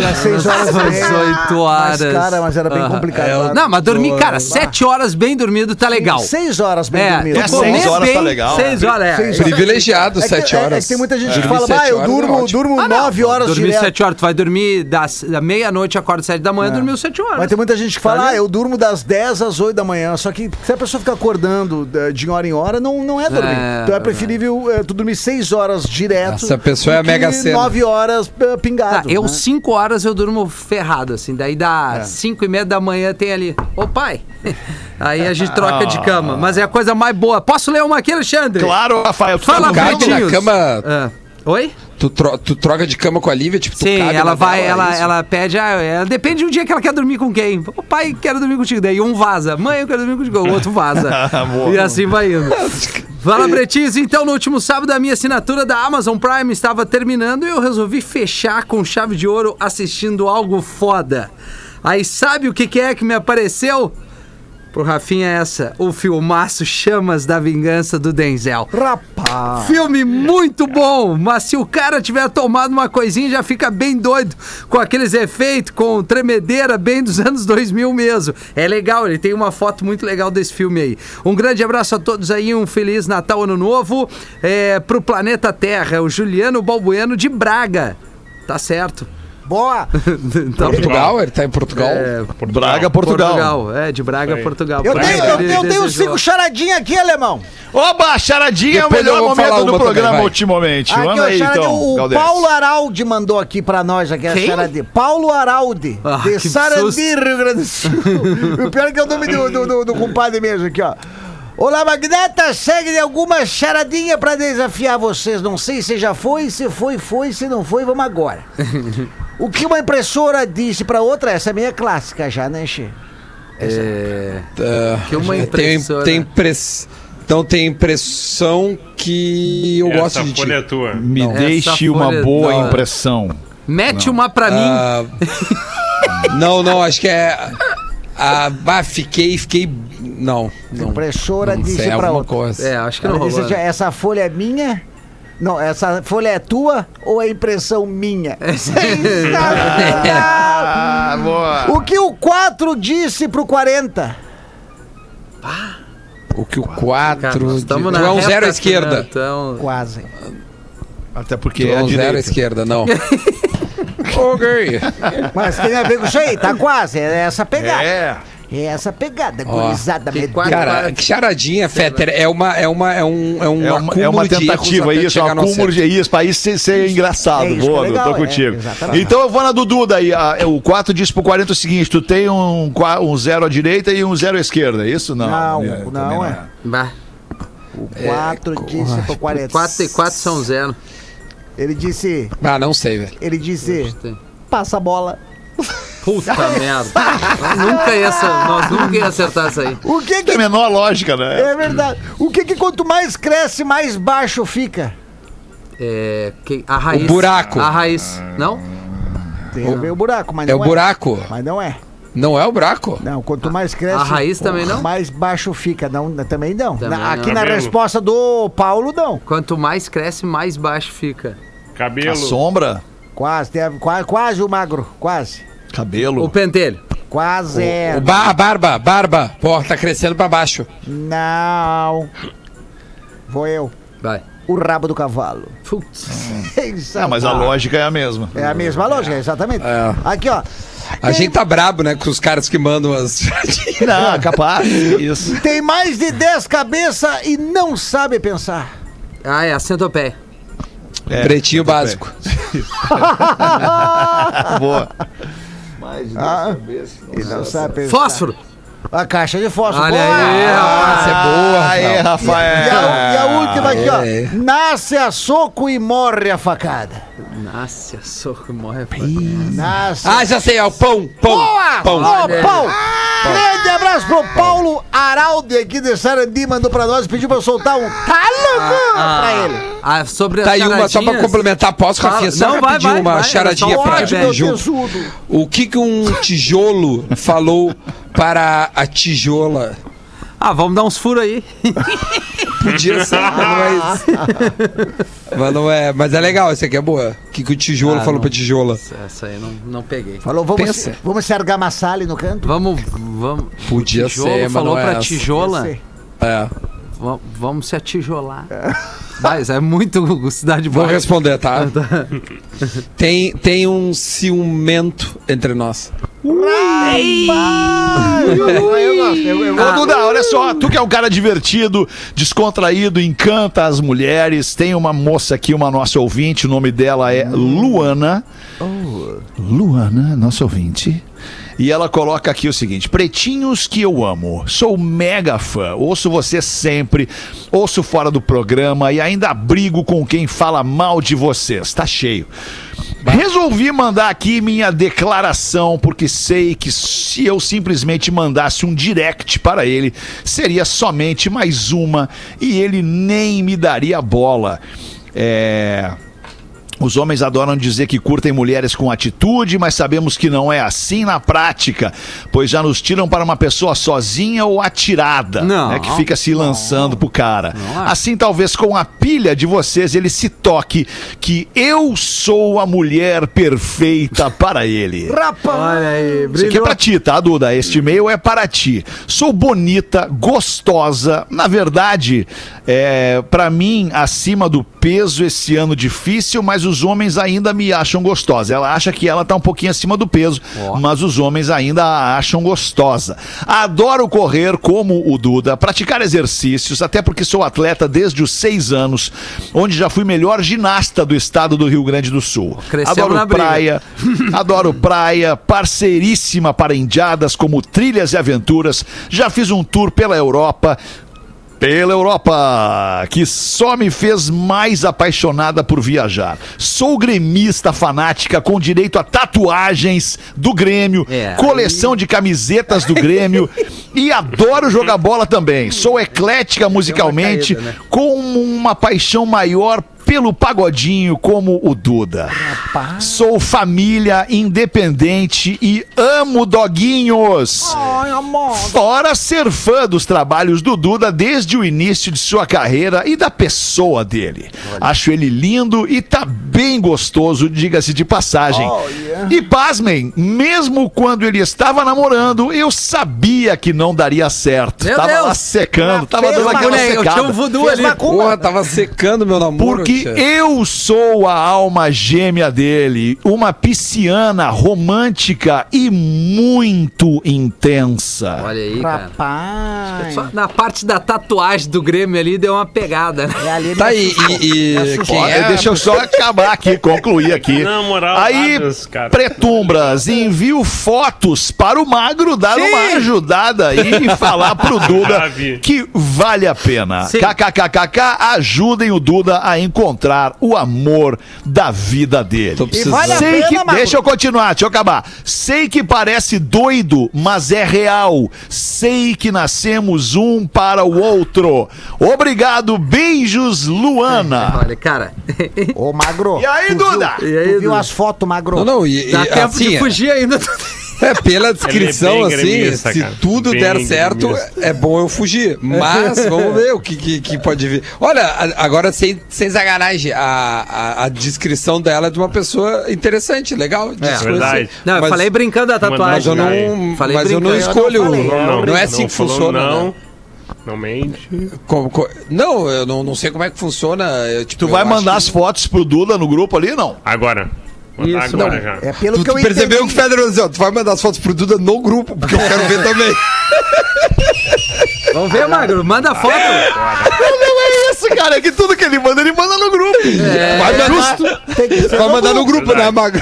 Nas 6 horas Às meia. oito horas. Mas, cara, mas era bem Aham. complicado. É, eu- Não, mas dormir, cara, sete horas bem dormido tá legal. 6 horas bem É, dormido. tu É, comer seis horas bem, tá legal. Seis horas, é. Seis Isso aí. Privilegiado, É que- 7 é- é horas. que tem muita gente que Dormir fala, bah, eu horas é durmo, ótimo." durmo Ah. 9 horas Dormir direto. sete horas, tu vai dormir das, da meia-noite, acorda sete da manhã, dormiu sete horas. Mas tem muita gente que fala, Tá ah, eu durmo das 10 às 8 da manhã. Só que se a pessoa ficar acordando eh, de hora em hora, não, não é dormir. É, então é preferível eh, tu dormir 6 horas direto. Essa pessoa é a Mega Sena. 9 horas eh, Ah, pingado. eu né? cinco horas eu durmo ferrado, assim. Daí dá É. cinco e meia da manhã tem ali, ô pai. [LAUGHS] Aí a gente troca Ah. de cama. Mas é a coisa mais boa. Posso ler uma aqui, Alexandre? Claro, Rafael. Tu Fala, tá ouvindo? na cama. Ah, Oi? Tu, tro- tu troca de cama com a Lívia, tipo, tu Sim, ela vai, dela, ela, é isso? ela pede, ah, ela, depende do dia que ela quer dormir com quem. O pai quer dormir contigo, daí um vaza. Mãe, eu quero dormir contigo, o outro vaza. [LAUGHS] Boa. e assim vai indo. [LAUGHS] Fala, Bretis. Então, no último sábado, a minha assinatura da Amazon Prime estava terminando e eu resolvi fechar com chave de ouro assistindo algo foda. Aí, sabe o que, que é que me apareceu? Pro Rafinha é essa, o filmaço Chamas da Vingança do Denzel. Rapaz. Filme muito bom, mas se o cara tiver tomado uma coisinha já fica bem doido com aqueles efeitos, com tremedeira bem dos anos 2000 mesmo. É legal, ele tem uma foto muito legal desse filme aí. Um grande abraço a todos aí, um feliz Natal, Ano Novo é, pro planeta Terra, o Juliano Balbueno de Braga. Tá certo. Boa. [LAUGHS] Tá Portugal? Ele tá em Portugal? É, Braga, Portugal. Portugal. É, de Braga, Aí. Portugal. Eu tenho, eu eu tenho cinco charadinhas aqui, alemão. Oba, charadinha é o melhor momento do também, programa vai. ultimamente. Aqui, Manda ó, aí, então, o Galdês. Paulo Araldi mandou aqui pra nós aqui a Quem? charadinha. Paulo Araldi, Ah, de que Sarandi, susto. Rio Grande do Sul. [LAUGHS] o pior é que é o nome do, do, do, do compadre mesmo aqui, ó. Olá, Magnata, segue alguma charadinha pra desafiar vocês. Não sei se já foi, se foi, foi, se não foi, vamos agora. [LAUGHS] O que uma impressora disse pra outra, essa é meia clássica já, né, Che? É, Ah, que uma tem, impressora. tem impress... Então tem impressão que eu gosto Essa de ti. folha é tua. Me Essa deixe uma folha- boa não. impressão. Mete uma pra mim. Ah, [LAUGHS] não, não, acho que é. Ah, bah, fiquei, fiquei. Não. não Impressora não disse sei, pra alguma outra. coisa. É, acho que não Ela disse rolou. assim, né? essa folha é minha? Não, essa folha é tua ou é impressão minha? [LAUGHS] Ah, boa. o que o 4 disse pro 40? O que o Cara, 4. nós Tu estamos na é um zero à esquerda. Então, Quase. Até porque é é a zero à direita. esquerda, não. [LAUGHS] ok. Mas tem a ver com isso aí, tá quase. É essa pegada. É. É essa pegada, Ó, gurizada. que medonha. Cara, que charadinha, Fetter. É uma, é uma, é um, é um É uma, acúmulo é uma de erros tentativa, até isso, é um chegar no acúmulo acerto. de isso, pra isso ser, ser engraçado. É isso que Boa, é eu legal, tô é, contigo. exatamente. então eu vou na do Duda aí. o 4 diz pro 40 o seguinte: tu tem um, qua- um zero à direita e um zero à esquerda, é isso? Não, Não, é, não também é. bah, O 4 disse pro 40. 4 e 4 são zero. Ele disse. Ah, não sei, velho. Ele disse. Tem. Passa a bola. Puta [LAUGHS] merda. Nós nunca, ia, nós nunca ia acertar isso aí. O que Tem que. a menor lógica, né? É verdade. O que que quanto mais cresce, mais baixo fica? É, que- a raiz. buraco. A raiz. Não? Tem a ver o buraco, mas É não o buraco. Mas não é. Não é o buraco. Não, quanto mais cresce. a raiz também não? Mais baixo fica. Não, também não. Também Na- aqui não. na Cabelo. resposta do Paulo, não. Quanto mais cresce, mais baixo fica. Cabelo. A sombra, Quase, quase, quase o magro. Quase. cabelo. O pentelho. Quase O é. ba a barba, barba. Pô, tá crescendo pra baixo. Não. Vou eu. Vai. O rabo do cavalo. Putz. [LAUGHS] Ah, mas a lógica é a mesma. É a mesma lógica, exatamente. É. Aqui, ó. A gente tá brabo, né, com os caras que mandam as. [LAUGHS] Não, capaz. Isso. Tem mais de 10 cabeças e não sabe pensar. Ah, é a centopeia. É, Pretinho básico. [LAUGHS] boa. Ah, e não sabe pensar. Fósforo. A caixa de fósforo. Olha Boa! aí, rapaz. Essa é boa, Aê, Rafael. E a, Rafael. e a última aqui, ó. É. Nasce a soco e morre a facada. Nasce, a soco morre. Nasce. Ah, já sei, é o pão, pão, Boa! pão. Ô, Olha aí. Paulo! Grande abraço pro Paulo Araldi aqui de Sarandi, mandou pra nós, pediu pra eu soltar um tá louco pra ele. Ah, sobre Tá aí uma só pra complementar, posso, Fala. Rafinha? Só Não, vai, vai, uma vai, charadinha um pra Meu junto. O que que um tijolo falou para a tijola? Ah, vamos dar uns furos aí. [LAUGHS] Podia ser, mas não é. [LAUGHS] Mas não é, mas é legal, essa aqui é boa. O que que o tijolo Ah, falou não. pra tijola? Essa aí não, não peguei. Falou, vamos, Pensa. se, vamos se argamassar ali no canto? Vamos, vamos. Podia ser, mas falou não é pra essa. tijola. É. va- Vamos se atijolar. [LAUGHS] Mas é muito cidade Vou boa. responder, tá? Tem, tem um ciumento entre nós. Eu, eu gosto, eu, eu Ô, gosto. Duda, olha só, tu que é um cara divertido, descontraído, encanta as mulheres. Tem uma moça aqui, uma nossa ouvinte, o nome dela é Luana. Luana, nossa ouvinte. E ela coloca aqui o seguinte: Pretinhos que eu amo, sou mega fã, ouço você sempre, ouço fora do programa e ainda brigo com quem fala mal de vocês. Tá cheio. Resolvi mandar aqui minha declaração, porque sei que se eu simplesmente mandasse um direct para ele, seria somente mais uma e ele nem me daria bola. É. Os homens adoram dizer que curtem mulheres com atitude, mas sabemos que não é assim na prática, pois já nos tiram para uma pessoa sozinha ou atirada, Não. né, que fica se lançando pro cara. Não acho. Assim, talvez com a pilha de vocês ele se toque que eu sou a mulher perfeita para ele. [LAUGHS] Rapaz! Olha aí, Isso aqui é pra ti, tá, Duda? Este e-mail é para ti. Sou bonita, gostosa. Na verdade, é, para mim, acima do peso esse ano difícil, mas os homens ainda me acham gostosa. Ela acha que ela tá um pouquinho acima do peso, mas os homens ainda a acham gostosa. Adoro correr como o Duda, praticar exercícios, até porque sou atleta desde os seis anos, onde já fui melhor ginasta do estado do Rio Grande do Sul. Crescemos Adoro praia, [LAUGHS] Adoro praia, parceiríssima para indiadas como trilhas e aventuras. Já fiz um tour pela Europa. Pela Europa, que só me fez mais apaixonada por viajar. Sou gremista fanática com direito a tatuagens do Grêmio, É, coleção de camisetas do Grêmio [LAUGHS] e adoro jogar bola também. Sou eclética musicalmente, caída, né? com uma paixão maior pelo pagodinho como o Duda. Sou família independente e amo doguinhos. Fora ser fã dos trabalhos do Duda desde o início de sua carreira e da pessoa dele. Acho ele lindo e tá bem gostoso, diga-se de passagem. E pasmem, mesmo quando ele estava namorando, eu sabia que não daria certo. Meu tava Deus. lá secando, tava dando aquela Olha aí, eu tinha um secada. voodoo ali. Porra, tava secando meu namoro. Porque eu sou a alma gêmea dele, uma pisciana romântica e muito intensa. Olha aí, cara. Rapaz. Só na parte da tatuagem do Grêmio ali deu uma pegada, né? É ali Tá aí, e, e quem é? deixa eu só acabar aqui, concluir aqui. Na moral, Aí. Pretumbras, envio fotos para o Magro dar uma ajudada aí e falar pro Duda [LAUGHS] que vale a pena. Sim. KKKKK, ajudem o Duda a encontrar o amor da vida dele. Tô precisando. vale Sei que, deixa eu continuar, deixa eu acabar. Sei que parece doido, mas é real. Sei que nascemos um para o outro. Obrigado, beijos, Luana. [LAUGHS] Olha, cara. Ô, Magro. E aí, tu Duda? Viu, E aí, tu viu Duda? as fotos, Magro? Não, não, e, Dá e, tempo assim, de fugir ainda. É, pela descrição, bem assim, gremista, se cara. tudo Bem der certo, gremista. é bom eu fugir. Mas [LAUGHS] vamos ver o que, que, que pode vir. Olha, agora sem, sem sacanagem, a, a, a descrição dela é de uma pessoa interessante, legal. É, verdade. Não, eu Mas- falei brincando da Mas tatuagem. eu Aí. não, Falei mas eu não escolho. Eu não falei, não, Não, não é assim que funciona. Não, né? não mente. Como- co- não, eu não, não sei como é que funciona. eu, tipo, Tu vai eu mandar acho as fotos pro Duda no grupo ali, não? Agora. Mandar Isso, agora não. já. É pelo Tu, que eu tu percebeu que o entendi. Federer dizia, ó, tu vai mandar as fotos pro Duda no grupo, porque eu quero ver [LAUGHS] também. Vamos ver, Magro. Manda foto. Não é isso, cara. É que tudo que ele manda, ele manda no grupo. Vai mandar, Tem que ser vai no mandar no grupo, né, Verdade. Magro?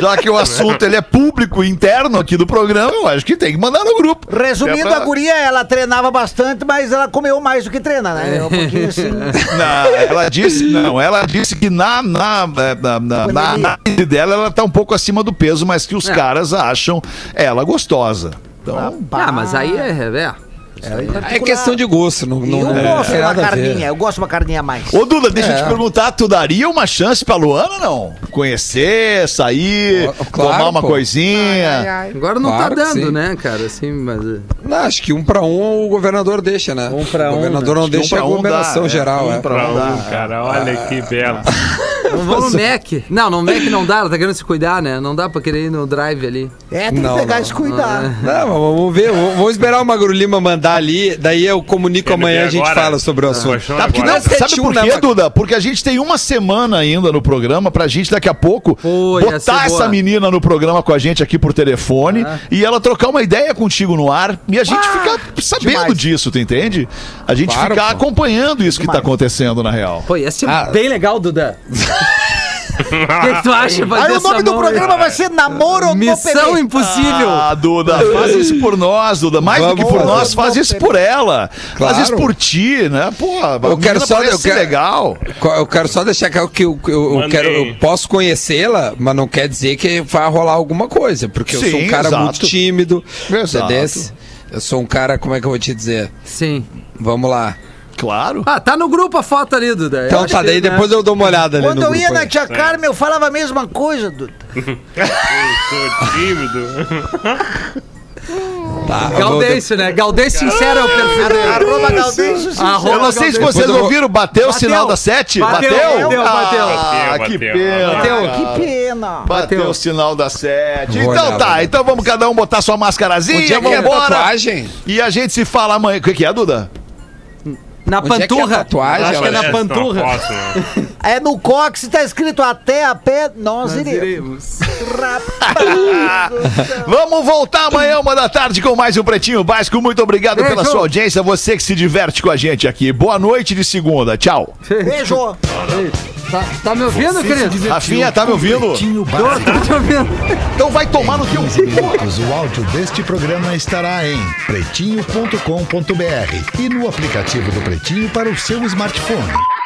Já que o assunto ele é público, interno aqui do programa, eu acho que tem que mandar no grupo. Resumindo, É pra- a guria, ela treinava bastante, mas ela comeu mais do que treina, né? É um pouquinho assim. Não, ela disse, não, ela disse que na, na, na, na, na, na análise dela ela tá um pouco acima do peso, mas que os É. caras acham ela gostosa. Então, Ah, mas aí é. é. É questão de gosto, não, não, Eu não gosto de uma carninha, eu gosto de uma carninha a mais. Ô, Duda, deixa eu É. te perguntar, tu daria uma chance pra Luana, não? Conhecer, sair, claro, tomar uma pô. coisinha. Agora não Claro que tá dando, né, cara? Assim, mas. eh, Não, acho que um pra um o governador deixa, né? Um pra o um, governador né? não que um deixa pra a um aglomeração dá, é. geral, Um é. pra Pra um um, dá. cara, olha que belo. [LAUGHS] Vamos no Mac. Não, no Mac não dá, ela tá querendo se cuidar, né? Não dá pra querer ir no drive ali. É, tem que Não, pegar não. e se cuidar. Não, mas vamos ver. Vamos vamos esperar o Magro Lima mandar ali, daí eu comunico amanhã a gente fala sobre o assunto. Tá, porque não, sabe 71, por quê, Duda? Porque a gente tem uma semana ainda no programa pra gente daqui a pouco ser botar essa boa. menina no programa com a gente aqui por telefone e ela trocar uma ideia contigo no ar e a gente ficar sabendo demais. disso, tu entende? A gente Claro, ficar pô. acompanhando isso que tá Demais. acontecendo na real. Pô, ia ser Ah. bem legal, Duda. [LAUGHS] O que, que tu acha? Aí o nome do programa vai ser Namoro no Missão. Impossível. Ah, Duda, faz isso por nós, Duda. Mais do que Vamos por fazer. nós, faz isso por ela. Faz Claro. isso por ti, né? Pô, Eu quero só- eu ser quero- legal. Eu quero só deixar claro que eu, eu, eu quero, eu posso conhecê-la, mas não quer dizer que vai rolar alguma coisa, porque eu sou Sim, um cara exato. muito tímido. Exato. entendesse? Eu sou um cara, como é que eu vou te dizer? Sim. Vamos lá. Claro. Ah, tá no grupo a foto ali, Duda. Eu Então tá, que, daí né? depois eu dou uma olhada ali Quando no eu ia grupo na. Tia Carmen, eu falava a mesma coisa, Duda. [LAUGHS] Sou tímido. Tá, eu Gaudêncio, né? Gaudêncio sincero é o perfil dele. Arroba Galdêncio Arroba Eu não sei se Gaudêncio. vocês eu ouviram, bateu o Bateu. sinal da sete? Bateu, bateu, Ah, bateu. que Bateu, pena. bateu. cara. Que pena. Bateu Bateu. o sinal da sete. Vou Então olhar, tá, olhar. então vamos cada um botar sua máscarazinha, Onde é que é a vambora. tatuagem? E a gente se fala amanhã. O que, que é, Duda? Na Onde é que é a panturra. tatuagem? Acho que é na panturra. né? É no cox, tá escrito até a pé, nós, Nós iremos. iremos. [LAUGHS] Vamos voltar amanhã, uma da tarde, com mais um Pretinho Básico. Muito obrigado Beijo. pela sua audiência. Você que se diverte com a gente aqui. Boa noite de segunda. Tchau. Beijo. Tá, tá me ouvindo, querido? Rafinha, tá me ouvindo? Pretinho Tô, te ouvindo. Então vai tomar no teu. 15 minutos. O áudio deste programa estará em pretinho.com.br e no aplicativo do Pretinho para o seu smartphone.